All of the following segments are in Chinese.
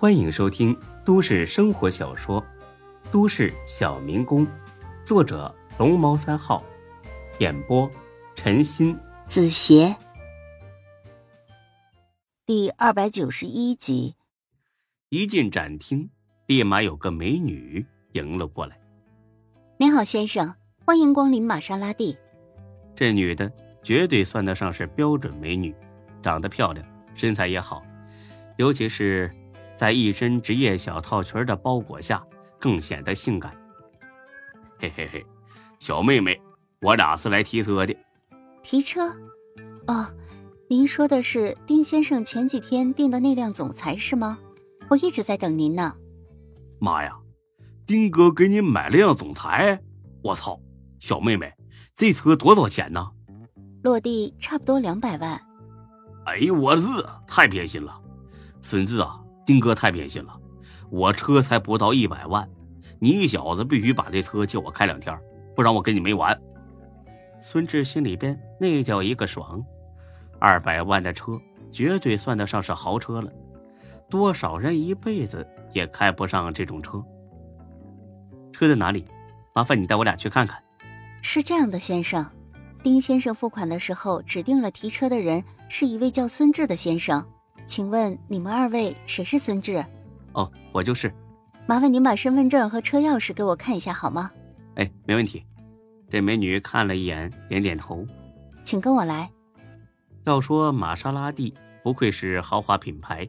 欢迎收听都市生活小说《都市小民工》，作者龙猫三号，演播陈鑫、子邪，第二百九十一集。一进展厅，立马有个美女迎了过来。您好，先生，欢迎光临玛莎拉蒂。这女的绝对算得上是标准美女，长得漂亮，身材也好，尤其是在一身职业小套裙的包裹下，更显得性感。嘿嘿嘿，小妹妹，我俩是来提车的。提车？哦，您说的是丁先生前几天订的那辆总裁是吗？我一直在等您呢。妈呀！丁哥给你买了辆总裁，我操！小妹妹，这车多少钱呢？落地差不多两百万。哎呦我日，太偏心了！孙子啊，丁哥太偏心了。我车才不到一百万，你小子必须把这车借我开两天，不然我跟你没完。孙志心里边那叫一个爽，二百万的车绝对算得上是豪车了，多少人一辈子也开不上这种车。车在哪里？麻烦你带我俩去看看。是这样的，先生，丁先生付款的时候指定了提车的人是一位叫孙志的先生，请问你们二位谁是孙志？哦，我就是。麻烦您把身份证和车钥匙给我看一下好吗？哎，没问题。这美女看了一眼，点点头。请跟我来。要说玛莎拉蒂不愧是豪华品牌，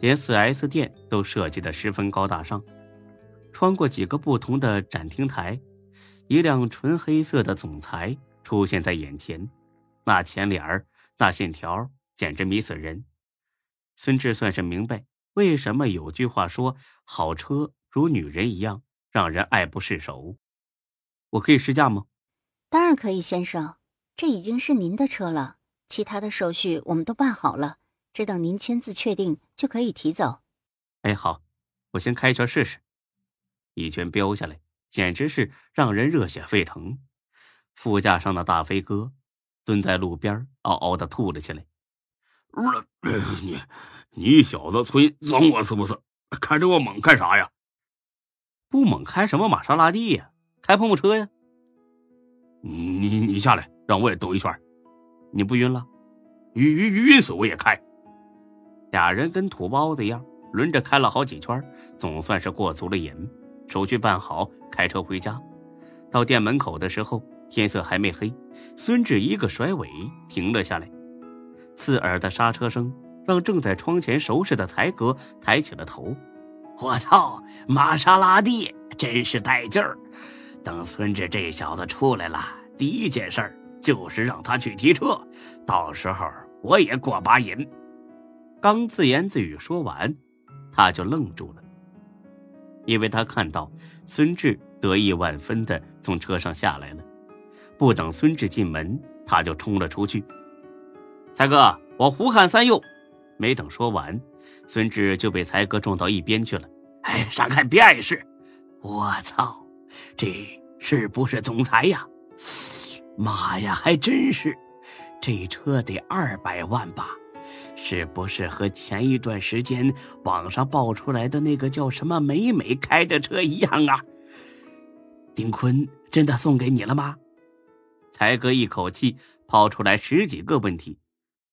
连 4S 店都设计的十分高大上。穿过几个不同的展厅台，一辆纯黑色的总裁出现在眼前，那前脸儿、那线条，简直迷死人。孙志算是明白，为什么有句话说“好车如女人一样，让人爱不释手”。我可以试驾吗？当然可以，先生。这已经是您的车了，其他的手续我们都办好了，只等您签字确定就可以提走。哎，好，我先开一圈试试。一圈飙下来，简直是让人热血沸腾。副驾上的大飞哥蹲在路边，嗷嗷的吐了起来。你，你小子吹整我是不是？开这么猛干啥呀？不猛开什么玛莎拉蒂呀？开碰碰车呀？你你下来，让我也兜一圈。你不晕了？晕晕晕死我也开。俩人跟土包子一样，轮着开了好几圈，总算是过足了瘾。手续办好，开车回家。到店门口的时候，天色还没黑。孙志一个甩尾，停了下来。刺耳的刹车声让正在窗前收拾的才哥抬起了头。我操，玛莎拉蒂真是带劲儿！等孙志这小子出来了，第一件事就是让他去提车，到时候我也过把瘾。刚自言自语说完，他就愣住了。因为他看到孙志得意万分的从车上下来了，不等孙志进门，他就冲了出去。才哥，我胡汉三又，没等说完，孙志就被才哥撞到一边去了。哎，闪开，别碍事！我操，这是不是总裁呀？妈呀，还真是！这车得二百万吧？是不是和前一段时间网上爆出来的那个叫什么美美开的车一样啊？丁坤真的送给你了吗？才哥一口气抛出来十几个问题，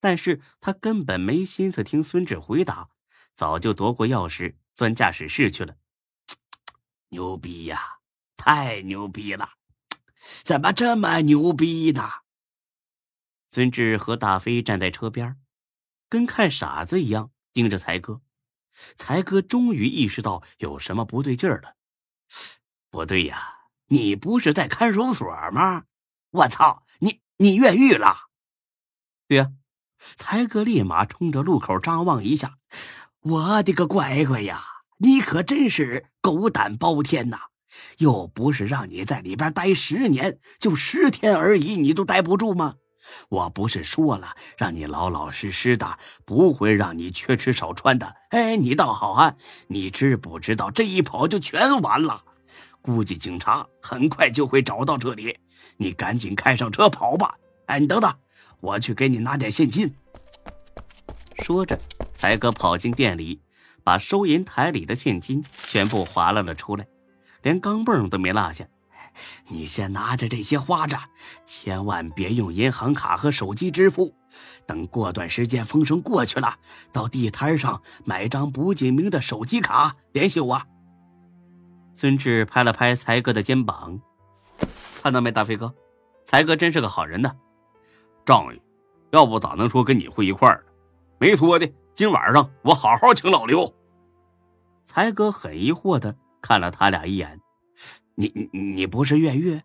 但是他根本没心思听孙志回答，早就夺过钥匙钻驾驶室去了。牛逼呀！太牛逼了！怎么这么牛逼呢？孙志和大飞站在车边。跟看傻子一样盯着才哥，才哥终于意识到有什么不对劲儿了。不对呀，你不是在看守所吗？我操，你你越狱了？对呀，才哥立马冲着路口张望一下。我的个乖乖呀，你可真是狗胆包天呐！又不是让你在里边待十年，就十天而已，你都待不住吗？我不是说了，让你老老实实的，不会让你缺吃少穿的。哎，你倒好啊！你知不知道这一跑就全完了？估计警察很快就会找到这里。你赶紧开上车跑吧！哎，你等等，我去给你拿点现金。说着，才哥跑进店里，把收银台里的现金全部划拉了出来，连钢镚都没落下。你先拿着这些花着，千万别用银行卡和手机支付。等过段时间风声过去了，到地摊上买张不记名的手机卡联系我。孙志拍了拍才哥的肩膀，看到没，大飞哥，才哥真是个好人呢，仗义，要不咋能说跟你混一块儿呢？没错的，今晚上我好好请老刘。才哥很疑惑的看了他俩一眼。你你你不是越狱？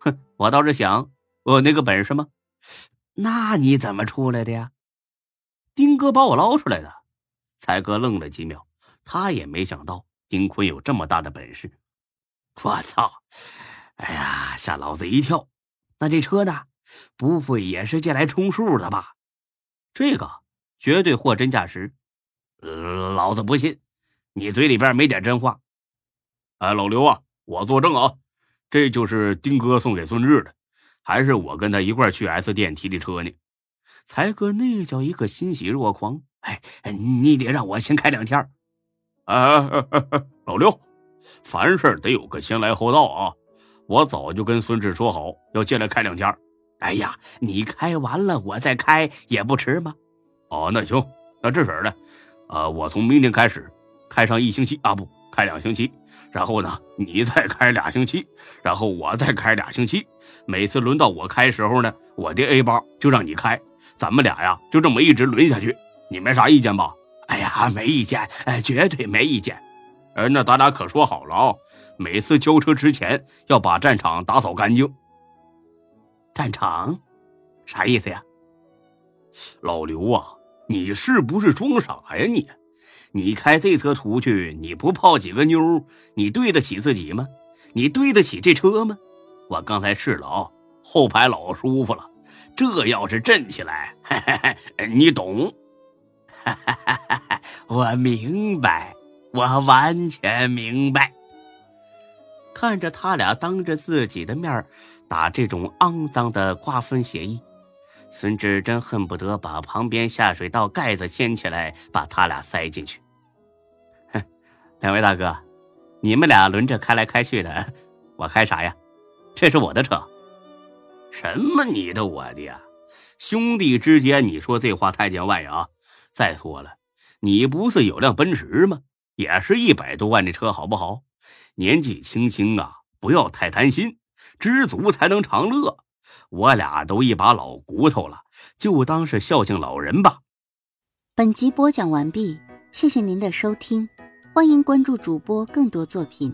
哼，我倒是想，我有那个本事吗？那你怎么出来的呀？丁哥把我捞出来的。才哥愣了几秒，他也没想到丁坤有这么大的本事。我操！哎呀，吓老子一跳！那这车呢？不会也是借来充数的吧？这个绝对货真价实。老子不信，你嘴里边没点真话。哎，老刘啊！我作证啊，这就是丁哥送给孙志的，还是我跟他一块去 S 店提的车呢。才哥那叫一个欣喜若狂，哎，你得让我先开两天。哎哎哎哎，老刘，凡事得有个先来后到啊！我早就跟孙志说好要借来开两天。哎呀，你开完了我再开也不迟吗？哦，那行，那这事儿呢，呃，我从明天开始开上一星期啊，不开两星期。然后呢，你再开俩星期，然后我再开俩星期。每次轮到我开时候呢，我的 A 包就让你开，咱们俩呀就这么一直轮下去。你没啥意见吧？哎呀，没意见，哎，绝对没意见。哎，那咱俩可说好了啊，每次交车之前要把战场打扫干净。战场，啥意思呀？老刘啊，你是不是装傻呀你？你开这车出去，你不泡几个妞，你对得起自己吗？你对得起这车吗？我刚才试了，后排老舒服了。这要是震起来，你懂？我明白，我完全明白。看着他俩当着自己的面打这种肮脏的瓜分协议。孙志真恨不得把旁边下水道盖子掀起来，把他俩塞进去。哼，两位大哥，你们俩轮着开来开去的，我开啥呀？这是我的车。什么你的我的呀？兄弟之间，你说这话太见外啊！再说了，你不是有辆奔驰吗？也是一百多万的车，好不好？年纪轻轻啊，不要太贪心，知足才能常乐。我俩都一把老骨头了，就当是孝敬老人吧。本集播讲完毕，谢谢您的收听，欢迎关注主播更多作品。